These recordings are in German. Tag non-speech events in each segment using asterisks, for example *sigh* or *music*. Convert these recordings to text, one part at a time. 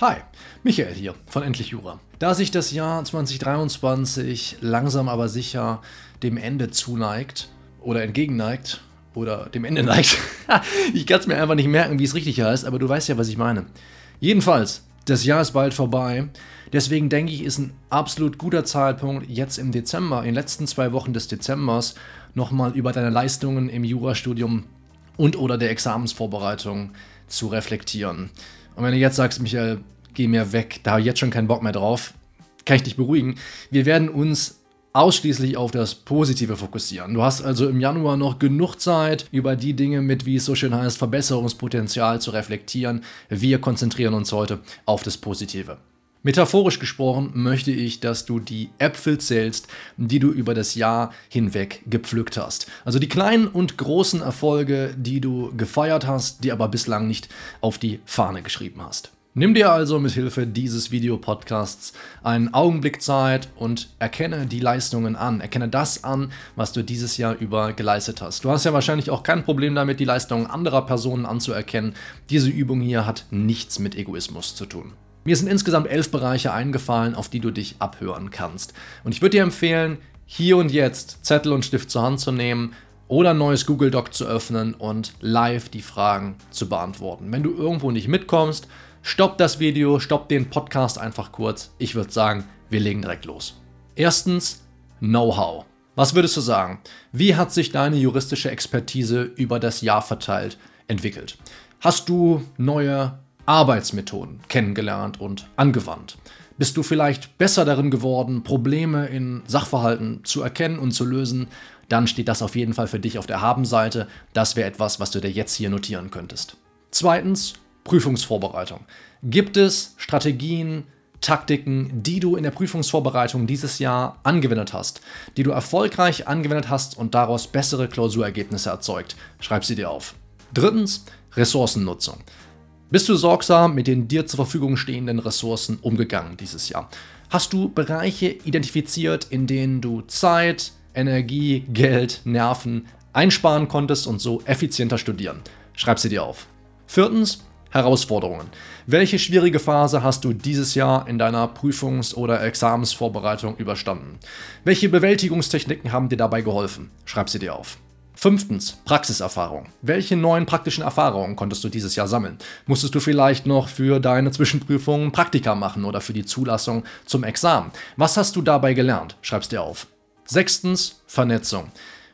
Hi, Michael hier von Endlich Jura. Da sich das Jahr 2023 langsam aber sicher dem Ende zuneigt oder entgegenneigt oder dem Ende *laughs* neigt, ich kann es mir einfach nicht merken, wie es richtig heißt, aber du weißt ja, was ich meine. Jedenfalls, das Jahr ist bald vorbei. Deswegen denke ich, ist ein absolut guter Zeitpunkt, jetzt im Dezember, in den letzten zwei Wochen des Dezembers, nochmal über deine Leistungen im Jurastudium und oder der Examensvorbereitung zu reflektieren. Und wenn du jetzt sagst, Michael, geh mir weg, da habe ich jetzt schon keinen Bock mehr drauf, kann ich dich beruhigen. Wir werden uns ausschließlich auf das Positive fokussieren. Du hast also im Januar noch genug Zeit, über die Dinge mit, wie es so schön heißt, Verbesserungspotenzial zu reflektieren. Wir konzentrieren uns heute auf das Positive. Metaphorisch gesprochen möchte ich, dass du die Äpfel zählst, die du über das Jahr hinweg gepflückt hast. Also die kleinen und großen Erfolge, die du gefeiert hast, die aber bislang nicht auf die Fahne geschrieben hast. Nimm dir also mit Hilfe dieses Videopodcasts einen Augenblick Zeit und erkenne die Leistungen an. Erkenne das an, was du dieses Jahr über geleistet hast. Du hast ja wahrscheinlich auch kein Problem damit, die Leistungen anderer Personen anzuerkennen. Diese Übung hier hat nichts mit Egoismus zu tun. Mir sind insgesamt elf Bereiche eingefallen, auf die du dich abhören kannst. Und ich würde dir empfehlen, hier und jetzt Zettel und Stift zur Hand zu nehmen oder ein neues Google Doc zu öffnen und live die Fragen zu beantworten. Wenn du irgendwo nicht mitkommst, Stopp das Video, stopp den Podcast einfach kurz. Ich würde sagen, wir legen direkt los. Erstens, Know-how. Was würdest du sagen? Wie hat sich deine juristische Expertise über das Jahr verteilt entwickelt? Hast du neue Arbeitsmethoden kennengelernt und angewandt? Bist du vielleicht besser darin geworden, Probleme in Sachverhalten zu erkennen und zu lösen? Dann steht das auf jeden Fall für dich auf der Habenseite. Das wäre etwas, was du dir jetzt hier notieren könntest. Zweitens, Prüfungsvorbereitung. Gibt es Strategien, Taktiken, die du in der Prüfungsvorbereitung dieses Jahr angewendet hast, die du erfolgreich angewendet hast und daraus bessere Klausurergebnisse erzeugt? Schreib sie dir auf. Drittens, Ressourcennutzung. Bist du sorgsam mit den dir zur Verfügung stehenden Ressourcen umgegangen dieses Jahr? Hast du Bereiche identifiziert, in denen du Zeit, Energie, Geld, Nerven einsparen konntest und so effizienter studieren? Schreib sie dir auf. Viertens, Herausforderungen. Welche schwierige Phase hast du dieses Jahr in deiner Prüfungs- oder Examensvorbereitung überstanden? Welche Bewältigungstechniken haben dir dabei geholfen? Schreib sie dir auf. Fünftens, Praxiserfahrung. Welche neuen praktischen Erfahrungen konntest du dieses Jahr sammeln? Musstest du vielleicht noch für deine Zwischenprüfungen Praktika machen oder für die Zulassung zum Examen? Was hast du dabei gelernt? Schreib's dir auf. Sechstens, Vernetzung.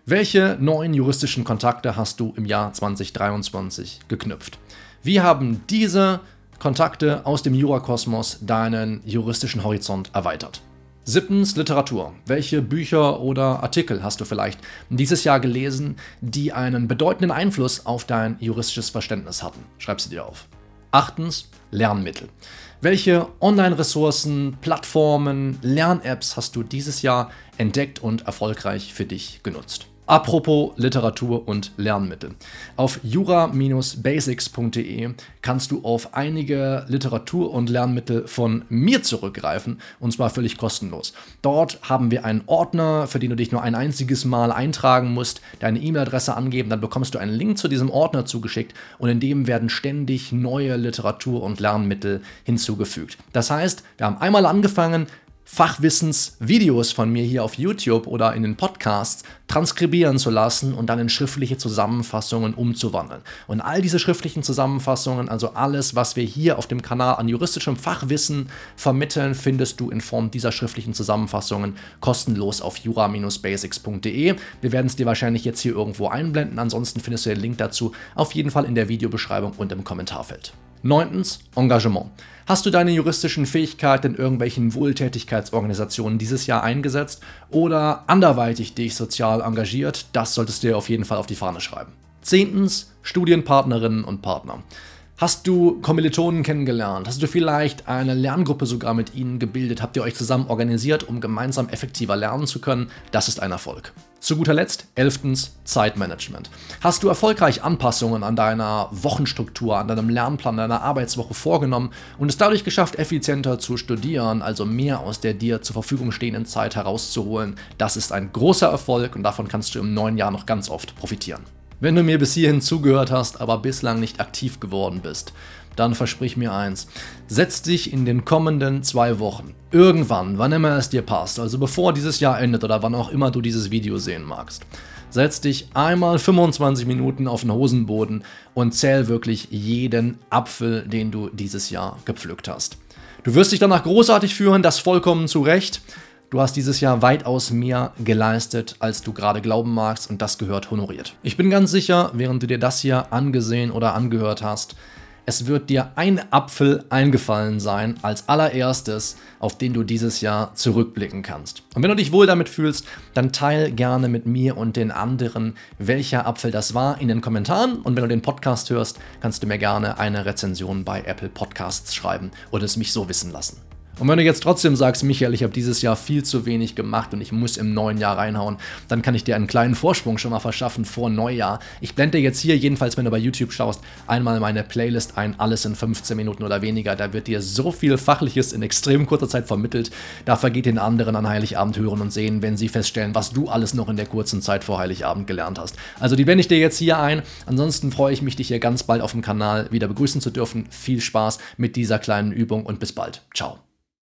Welche neuen juristischen Kontakte hast du im Jahr 2023 geknüpft? Wie haben diese Kontakte aus dem Jurakosmos deinen juristischen Horizont erweitert? Siebtens Literatur. Welche Bücher oder Artikel hast du vielleicht dieses Jahr gelesen, die einen bedeutenden Einfluss auf dein juristisches Verständnis hatten? Schreib sie dir auf. Achtens Lernmittel. Welche Online-Ressourcen, Plattformen, Lern-Apps hast du dieses Jahr entdeckt und erfolgreich für dich genutzt? Apropos Literatur und Lernmittel. Auf jura-basics.de kannst du auf einige Literatur- und Lernmittel von mir zurückgreifen und zwar völlig kostenlos. Dort haben wir einen Ordner, für den du dich nur ein einziges Mal eintragen musst, deine E-Mail-Adresse angeben, dann bekommst du einen Link zu diesem Ordner zugeschickt und in dem werden ständig neue Literatur- und Lernmittel hinzugefügt. Das heißt, wir haben einmal angefangen, Fachwissensvideos von mir hier auf YouTube oder in den Podcasts transkribieren zu lassen und dann in schriftliche Zusammenfassungen umzuwandeln. Und all diese schriftlichen Zusammenfassungen, also alles, was wir hier auf dem Kanal an juristischem Fachwissen vermitteln, findest du in Form dieser schriftlichen Zusammenfassungen kostenlos auf jura-basics.de. Wir werden es dir wahrscheinlich jetzt hier irgendwo einblenden, ansonsten findest du den Link dazu auf jeden Fall in der Videobeschreibung und im Kommentarfeld. Neuntens, Engagement. Hast du deine juristischen Fähigkeiten in irgendwelchen Wohltätigkeitsorganisationen dieses Jahr eingesetzt oder anderweitig dich sozial engagiert? Das solltest du dir auf jeden Fall auf die Fahne schreiben. Zehntens, Studienpartnerinnen und Partner. Hast du Kommilitonen kennengelernt? Hast du vielleicht eine Lerngruppe sogar mit ihnen gebildet? Habt ihr euch zusammen organisiert, um gemeinsam effektiver lernen zu können? Das ist ein Erfolg. Zu guter Letzt, elftens, Zeitmanagement. Hast du erfolgreich Anpassungen an deiner Wochenstruktur, an deinem Lernplan, deiner Arbeitswoche vorgenommen und es dadurch geschafft, effizienter zu studieren, also mehr aus der dir zur Verfügung stehenden Zeit herauszuholen? Das ist ein großer Erfolg und davon kannst du im neuen Jahr noch ganz oft profitieren. Wenn du mir bis hierhin zugehört hast, aber bislang nicht aktiv geworden bist, dann versprich mir eins. Setz dich in den kommenden zwei Wochen, irgendwann, wann immer es dir passt, also bevor dieses Jahr endet oder wann auch immer du dieses Video sehen magst, setz dich einmal 25 Minuten auf den Hosenboden und zähl wirklich jeden Apfel, den du dieses Jahr gepflückt hast. Du wirst dich danach großartig fühlen, das vollkommen zu Recht. Du hast dieses Jahr weitaus mehr geleistet, als du gerade glauben magst und das gehört honoriert. Ich bin ganz sicher, während du dir das hier angesehen oder angehört hast, es wird dir ein Apfel eingefallen sein als allererstes, auf den du dieses Jahr zurückblicken kannst. Und wenn du dich wohl damit fühlst, dann teil gerne mit mir und den anderen, welcher Apfel das war in den Kommentaren. Und wenn du den Podcast hörst, kannst du mir gerne eine Rezension bei Apple Podcasts schreiben oder es mich so wissen lassen. Und wenn du jetzt trotzdem sagst, Michael, ich habe dieses Jahr viel zu wenig gemacht und ich muss im neuen Jahr reinhauen, dann kann ich dir einen kleinen Vorsprung schon mal verschaffen vor Neujahr. Ich blende jetzt hier, jedenfalls wenn du bei YouTube schaust, einmal meine Playlist ein, alles in 15 Minuten oder weniger. Da wird dir so viel Fachliches in extrem kurzer Zeit vermittelt. Da vergeht den anderen an Heiligabend hören und sehen, wenn sie feststellen, was du alles noch in der kurzen Zeit vor Heiligabend gelernt hast. Also die blende ich dir jetzt hier ein. Ansonsten freue ich mich, dich hier ganz bald auf dem Kanal wieder begrüßen zu dürfen. Viel Spaß mit dieser kleinen Übung und bis bald. Ciao.